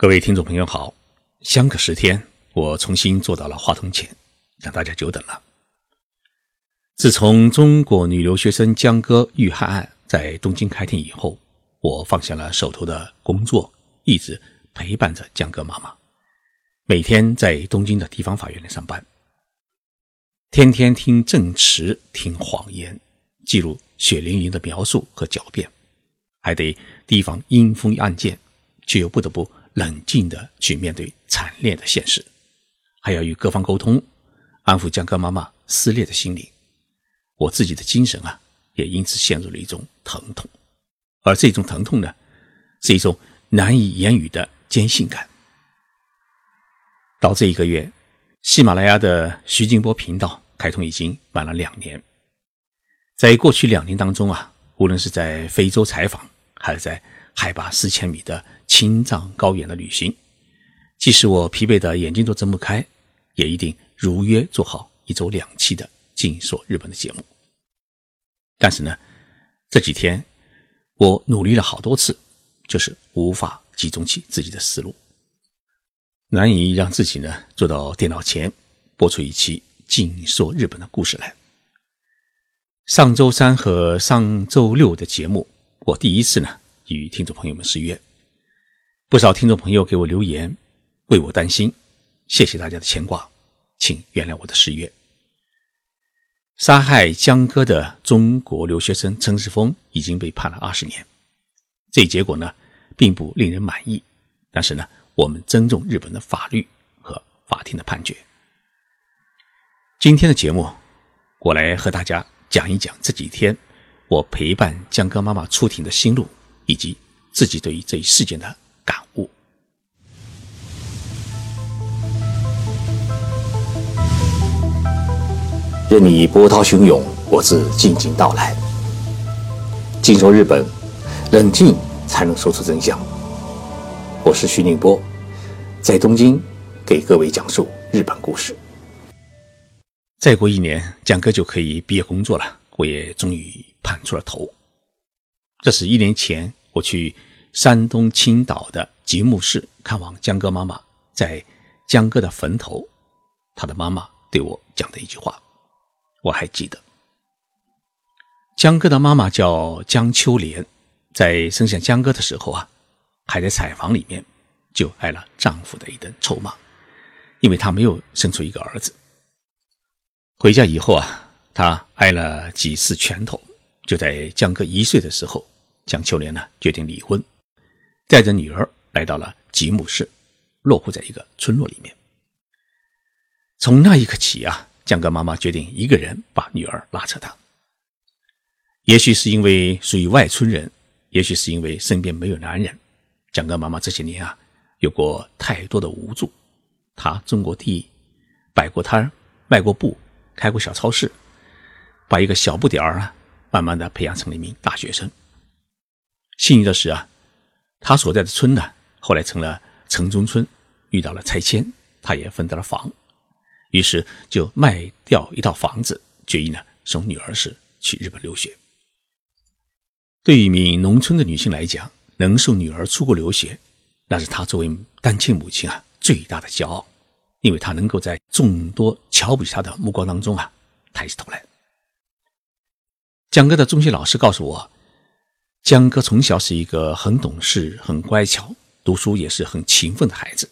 各位听众朋友好，相隔十天，我重新坐到了话筒前，让大家久等了。自从中国女留学生江歌遇害案在东京开庭以后，我放下了手头的工作，一直陪伴着江歌妈妈，每天在东京的地方法院里上班，天天听证词，听谎言，记录血淋淋的描述和狡辩，还得提防阴风案件，却又不得不。冷静的去面对惨烈的现实，还要与各方沟通，安抚江歌妈妈撕裂的心灵。我自己的精神啊，也因此陷入了一种疼痛，而这种疼痛呢，是一种难以言语的坚信感。到这一个月，喜马拉雅的徐静波频道开通已经满了两年，在过去两年当中啊，无论是在非洲采访，还是在海拔四千米的青藏高原的旅行，即使我疲惫的眼睛都睁不开，也一定如约做好一周两期的《静说日本》的节目。但是呢，这几天我努力了好多次，就是无法集中起自己的思路，难以让自己呢坐到电脑前播出一期《静说日本》的故事来。上周三和上周六的节目，我第一次呢。与听众朋友们失约，不少听众朋友给我留言，为我担心，谢谢大家的牵挂，请原谅我的失约。杀害江歌的中国留学生陈世峰已经被判了二十年，这一结果呢，并不令人满意，但是呢，我们尊重日本的法律和法庭的判决。今天的节目，我来和大家讲一讲这几天我陪伴江歌妈妈出庭的心路。以及自己对于这一事件的感悟。任你波涛汹涌，我自静静到来。静说日本，冷静才能说出真相。我是徐宁波，在东京给各位讲述日本故事。再过一年，蒋哥就可以毕业工作了，我也终于盼出了头。这是一年前。我去山东青岛的吉木市看望江歌妈妈，在江歌的坟头，他的妈妈对我讲的一句话，我还记得。江哥的妈妈叫江秋莲，在生下江哥的时候啊，还在产房里面就挨了丈夫的一顿臭骂，因为她没有生出一个儿子。回家以后啊，她挨了几次拳头，就在江哥一岁的时候。江秋莲呢，决定离婚，带着女儿来到了吉木市，落户在一个村落里面。从那一刻起啊，江哥妈妈决定一个人把女儿拉扯大。也许是因为属于外村人，也许是因为身边没有男人，江哥妈妈这些年啊，有过太多的无助。她种过地，摆过摊卖过布，开过小超市，把一个小不点儿啊，慢慢的培养成了一名大学生。幸运的是啊，他所在的村呢，后来成了城中村，遇到了拆迁，他也分得了房，于是就卖掉一套房子，决意呢送女儿是去日本留学。对于一名农村的女性来讲，能送女儿出国留学，那是她作为单亲母亲啊最大的骄傲，因为她能够在众多瞧不起她的目光当中啊抬起头来。江哥的中学老师告诉我。江哥从小是一个很懂事、很乖巧，读书也是很勤奋的孩子。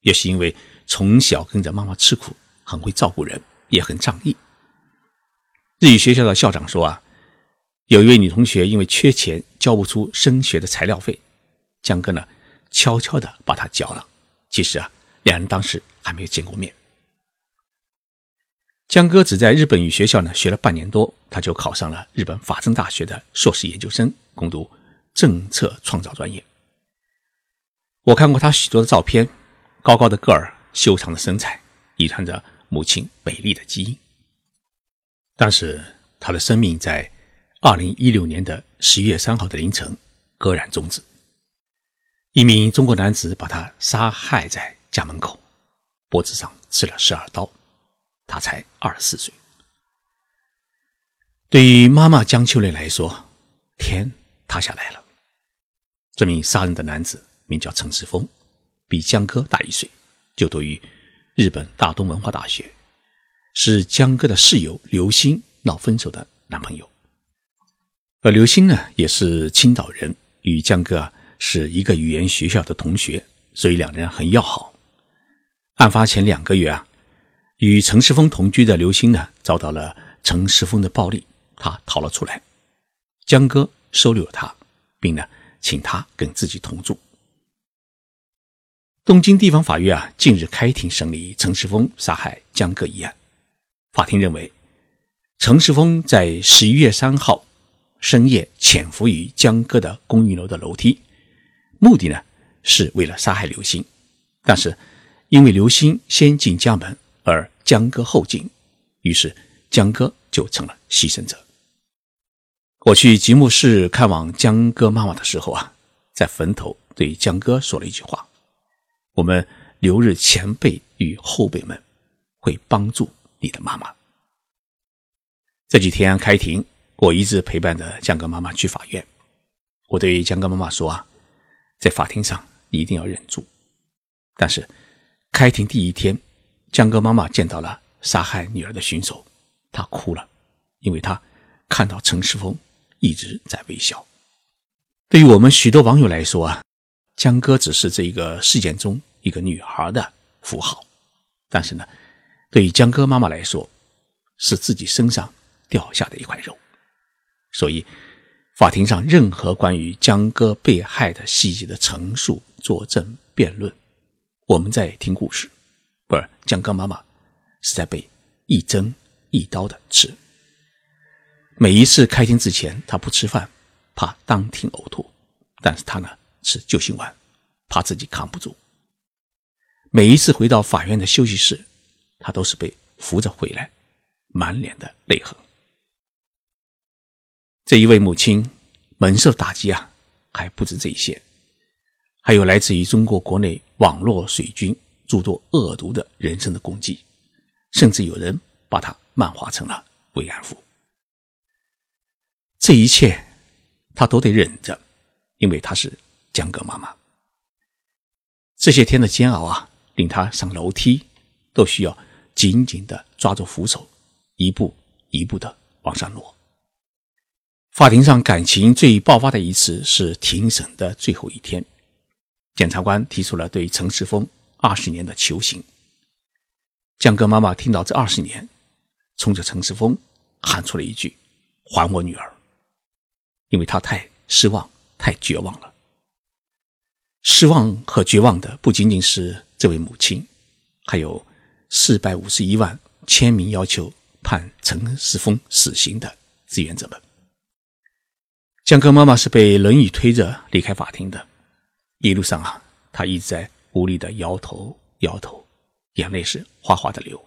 也是因为从小跟着妈妈吃苦，很会照顾人，也很仗义。日语学校的校长说啊，有一位女同学因为缺钱交不出升学的材料费，江哥呢悄悄的把她交了。其实啊，两人当时还没有见过面。江哥只在日本语学校呢学了半年多，他就考上了日本法政大学的硕士研究生，攻读政策创造专业。我看过他许多的照片，高高的个儿，修长的身材，遗传着母亲美丽的基因。但是他的生命在二零一六年的十一月三号的凌晨戛然终止，一名中国男子把他杀害在家门口，脖子上刺了十二刀。他才二十四岁。对于妈妈江秋莲来说，天塌下来了。这名杀人的男子名叫陈世峰，比江哥大一岁，就读于日本大东文化大学，是江哥的室友刘星闹分手的男朋友。而刘星呢，也是青岛人，与江哥啊是一个语言学校的同学，所以两人很要好。案发前两个月啊，与陈世峰同居的刘星呢，遭到了陈世峰的暴力，他逃了出来。江哥收留了他，并呢，请他跟自己同住。东京地方法院啊，近日开庭审理陈世峰杀害江歌一案。法庭认为，陈世峰在十一月三号深夜潜伏于江歌的公寓楼的楼梯，目的呢是为了杀害刘星。但是，因为刘星先进家门，而江歌后进，于是江歌就成了牺牲者。我去吉木市看望江哥妈妈的时候啊，在坟头对江哥说了一句话。我们留日前辈与后辈们会帮助你的妈妈。这几天开庭，我一直陪伴着江哥妈妈去法院。我对江哥妈妈说啊，在法庭上一定要忍住。但是开庭第一天，江哥妈妈见到了杀害女儿的凶手，她哭了，因为她看到陈世峰一直在微笑。对于我们许多网友来说啊，江哥只是这个事件中。一个女孩的符号，但是呢，对于江哥妈妈来说，是自己身上掉下的一块肉。所以，法庭上任何关于江哥被害的细节的陈述、作证、辩论，我们在听故事，不是江哥妈妈是在被一针一刀的刺。每一次开庭之前，他不吃饭，怕当庭呕吐，但是他呢吃救心丸，怕自己扛不住。每一次回到法院的休息室，他都是被扶着回来，满脸的泪痕。这一位母亲蒙受打击啊，还不止这一些，还有来自于中国国内网络水军诸多恶毒的人身的攻击，甚至有人把他漫画成了慰安妇。这一切他都得忍着，因为他是江哥妈妈。这些天的煎熬啊！令他上楼梯都需要紧紧的抓住扶手，一步一步的往上落。法庭上感情最爆发的一次是庭审的最后一天，检察官提出了对陈世峰二十年的求刑。江哥妈妈听到这二十年，冲着陈世峰喊出了一句：“还我女儿！”因为他太失望、太绝望了。失望和绝望的不仅仅是。这位母亲，还有四百五十一万签名要求判陈世峰死刑的志愿者们。江哥妈妈是被轮椅推着离开法庭的，一路上啊，她一直在无力的摇头摇头，眼泪是哗哗的流。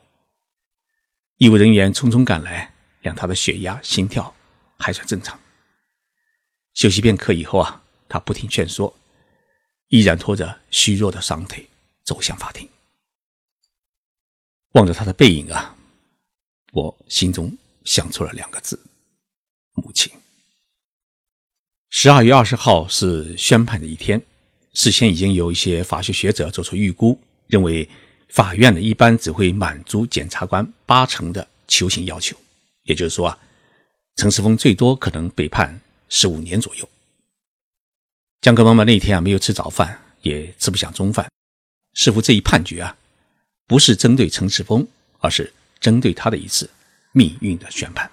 医务人员匆匆赶来，量她的血压、心跳还算正常。休息片刻以后啊，他不听劝说，依然拖着虚弱的双腿。走向法庭，望着他的背影啊，我心中想出了两个字：母亲。十二月二十号是宣判的一天，事先已经有一些法学学者做出预估，认为法院呢一般只会满足检察官八成的求刑要求，也就是说啊，陈世峰最多可能被判十五年左右。江哥妈妈那天啊没有吃早饭，也吃不下中饭。似乎这一判决啊，不是针对陈世峰，而是针对他的一次命运的宣判。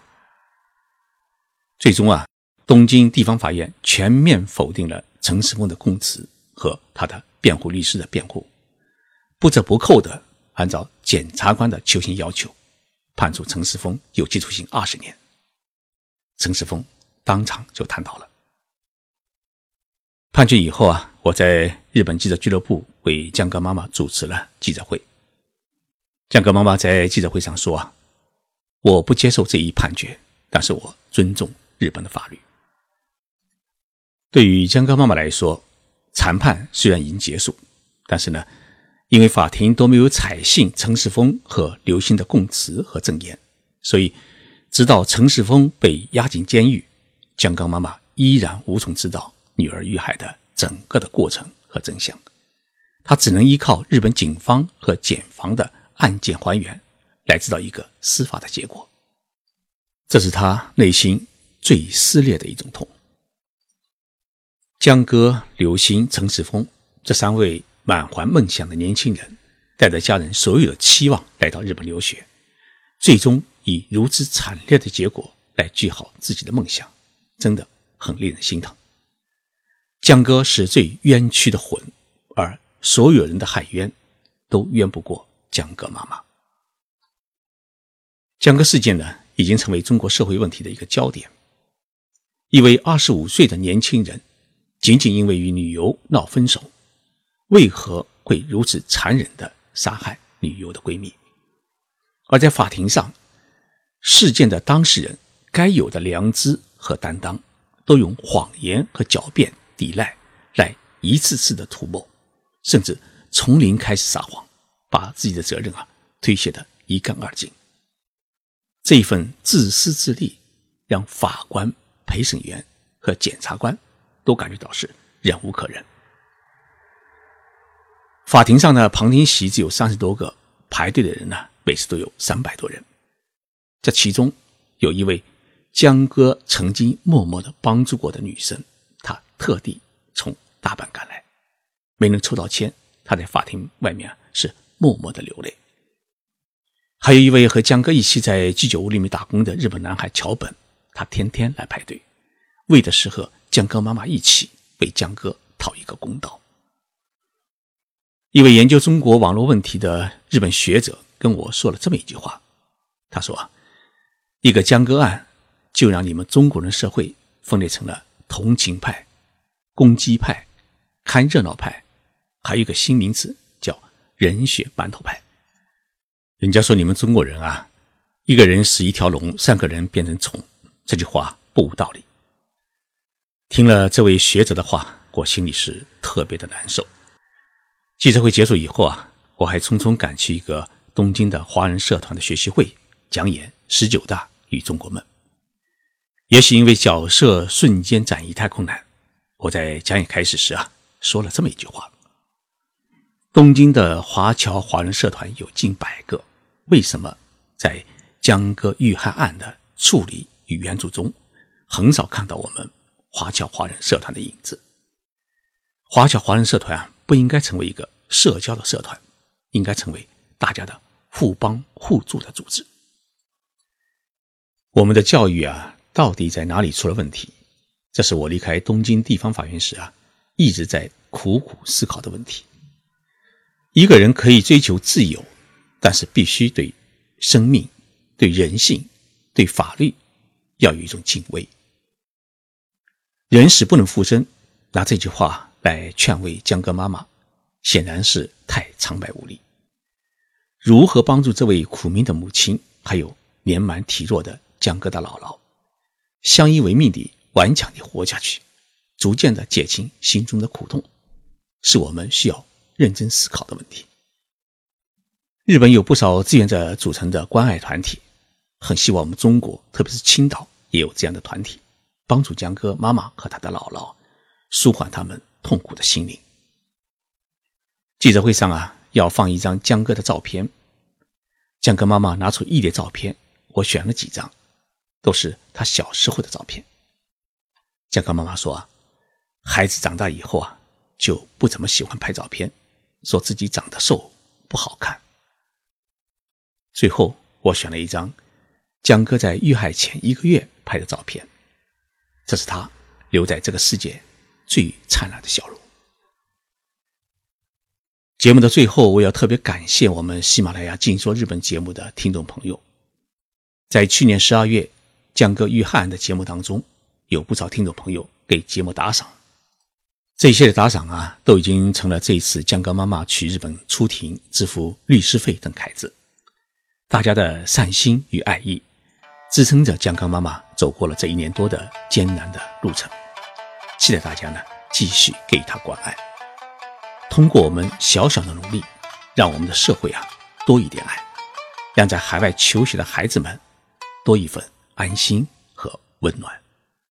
最终啊，东京地方法院全面否定了陈世峰的供词和他的辩护律师的辩护，不折不扣的按照检察官的求刑要求，判处陈世峰有期徒刑二十年。陈世峰当场就瘫倒了。判决以后啊，我在日本记者俱乐部。为江歌妈妈主持了记者会。江歌妈妈在记者会上说：“啊，我不接受这一判决，但是我尊重日本的法律。”对于江歌妈妈来说，谈判虽然已经结束，但是呢，因为法庭都没有采信陈世峰和刘星的供词和证言，所以直到陈世峰被押进监狱，江刚妈妈依然无从知道女儿遇害的整个的过程和真相。他只能依靠日本警方和检方的案件还原来知道一个司法的结果。这是他内心最撕裂的一种痛。江歌、刘星、陈世峰这三位满怀梦想的年轻人，带着家人所有的期望来到日本留学，最终以如此惨烈的结果来句好自己的梦想，真的很令人心疼。江哥是最冤屈的魂，而。所有人的喊冤，都冤不过江哥妈妈。江哥事件呢，已经成为中国社会问题的一个焦点。一位二十五岁的年轻人，仅仅因为与女友闹分手，为何会如此残忍的杀害女友的闺蜜？而在法庭上，事件的当事人该有的良知和担当，都用谎言和狡辩抵赖，来一次次的涂抹。甚至从零开始撒谎，把自己的责任啊推卸得一干二净。这一份自私自利，让法官、陪审员和检察官都感觉到是忍无可忍。法庭上的旁听席只有三十多个，排队的人呢每次都有三百多人。这其中有一位江哥曾经默默的帮助过的女生，她特地从大阪赶来。没能抽到签，他在法庭外面是默默的流泪。还有一位和江哥一起在居酒屋里面打工的日本男孩桥本，他天天来排队，为的是和江哥妈妈一起为江哥讨一个公道。一位研究中国网络问题的日本学者跟我说了这么一句话，他说：“，一个江歌案就让你们中国人社会分裂成了同情派、攻击派、看热闹派。”还有一个新名词叫“人血馒头派”。人家说你们中国人啊，一个人是一条龙，三个人变成虫，这句话不无道理。听了这位学者的话，我心里是特别的难受。记者会结束以后啊，我还匆匆赶去一个东京的华人社团的学习会，讲演“十九大与中国梦”。也许因为角色瞬间转移太困难，我在讲演开始时啊，说了这么一句话。东京的华侨华人社团有近百个，为什么在江歌遇害案的处理与援助中，很少看到我们华侨华人社团的影子？华侨华人社团啊，不应该成为一个社交的社团，应该成为大家的互帮互助的组织。我们的教育啊，到底在哪里出了问题？这是我离开东京地方法院时啊，一直在苦苦思考的问题。一个人可以追求自由，但是必须对生命、对人性、对法律要有一种敬畏。人死不能复生，拿这句话来劝慰江歌妈妈，显然是太苍白无力。如何帮助这位苦命的母亲，还有年满体弱的江歌的姥姥，相依为命地顽强地活下去，逐渐地减轻心中的苦痛，是我们需要。认真思考的问题。日本有不少志愿者组成的关爱团体，很希望我们中国，特别是青岛也有这样的团体，帮助江歌妈妈和他的姥姥，舒缓他们痛苦的心灵。记者会上啊，要放一张江歌的照片，江歌妈妈拿出一叠照片，我选了几张，都是他小时候的照片。江哥妈妈说啊，孩子长大以后啊，就不怎么喜欢拍照片。说自己长得瘦不好看。最后，我选了一张江哥在遇害前一个月拍的照片，这是他留在这个世界最灿烂的笑容。节目的最后，我要特别感谢我们喜马拉雅《静说日本》节目的听众朋友。在去年十二月江哥遇害案的节目当中，有不少听众朋友给节目打赏。这些的打赏啊，都已经成了这次江歌妈妈去日本出庭支付律师费等开支。大家的善心与爱意，支撑着江歌妈妈走过了这一年多的艰难的路程。期待大家呢继续给她关爱。通过我们小小的努力，让我们的社会啊多一点爱，让在海外求学的孩子们多一份安心和温暖。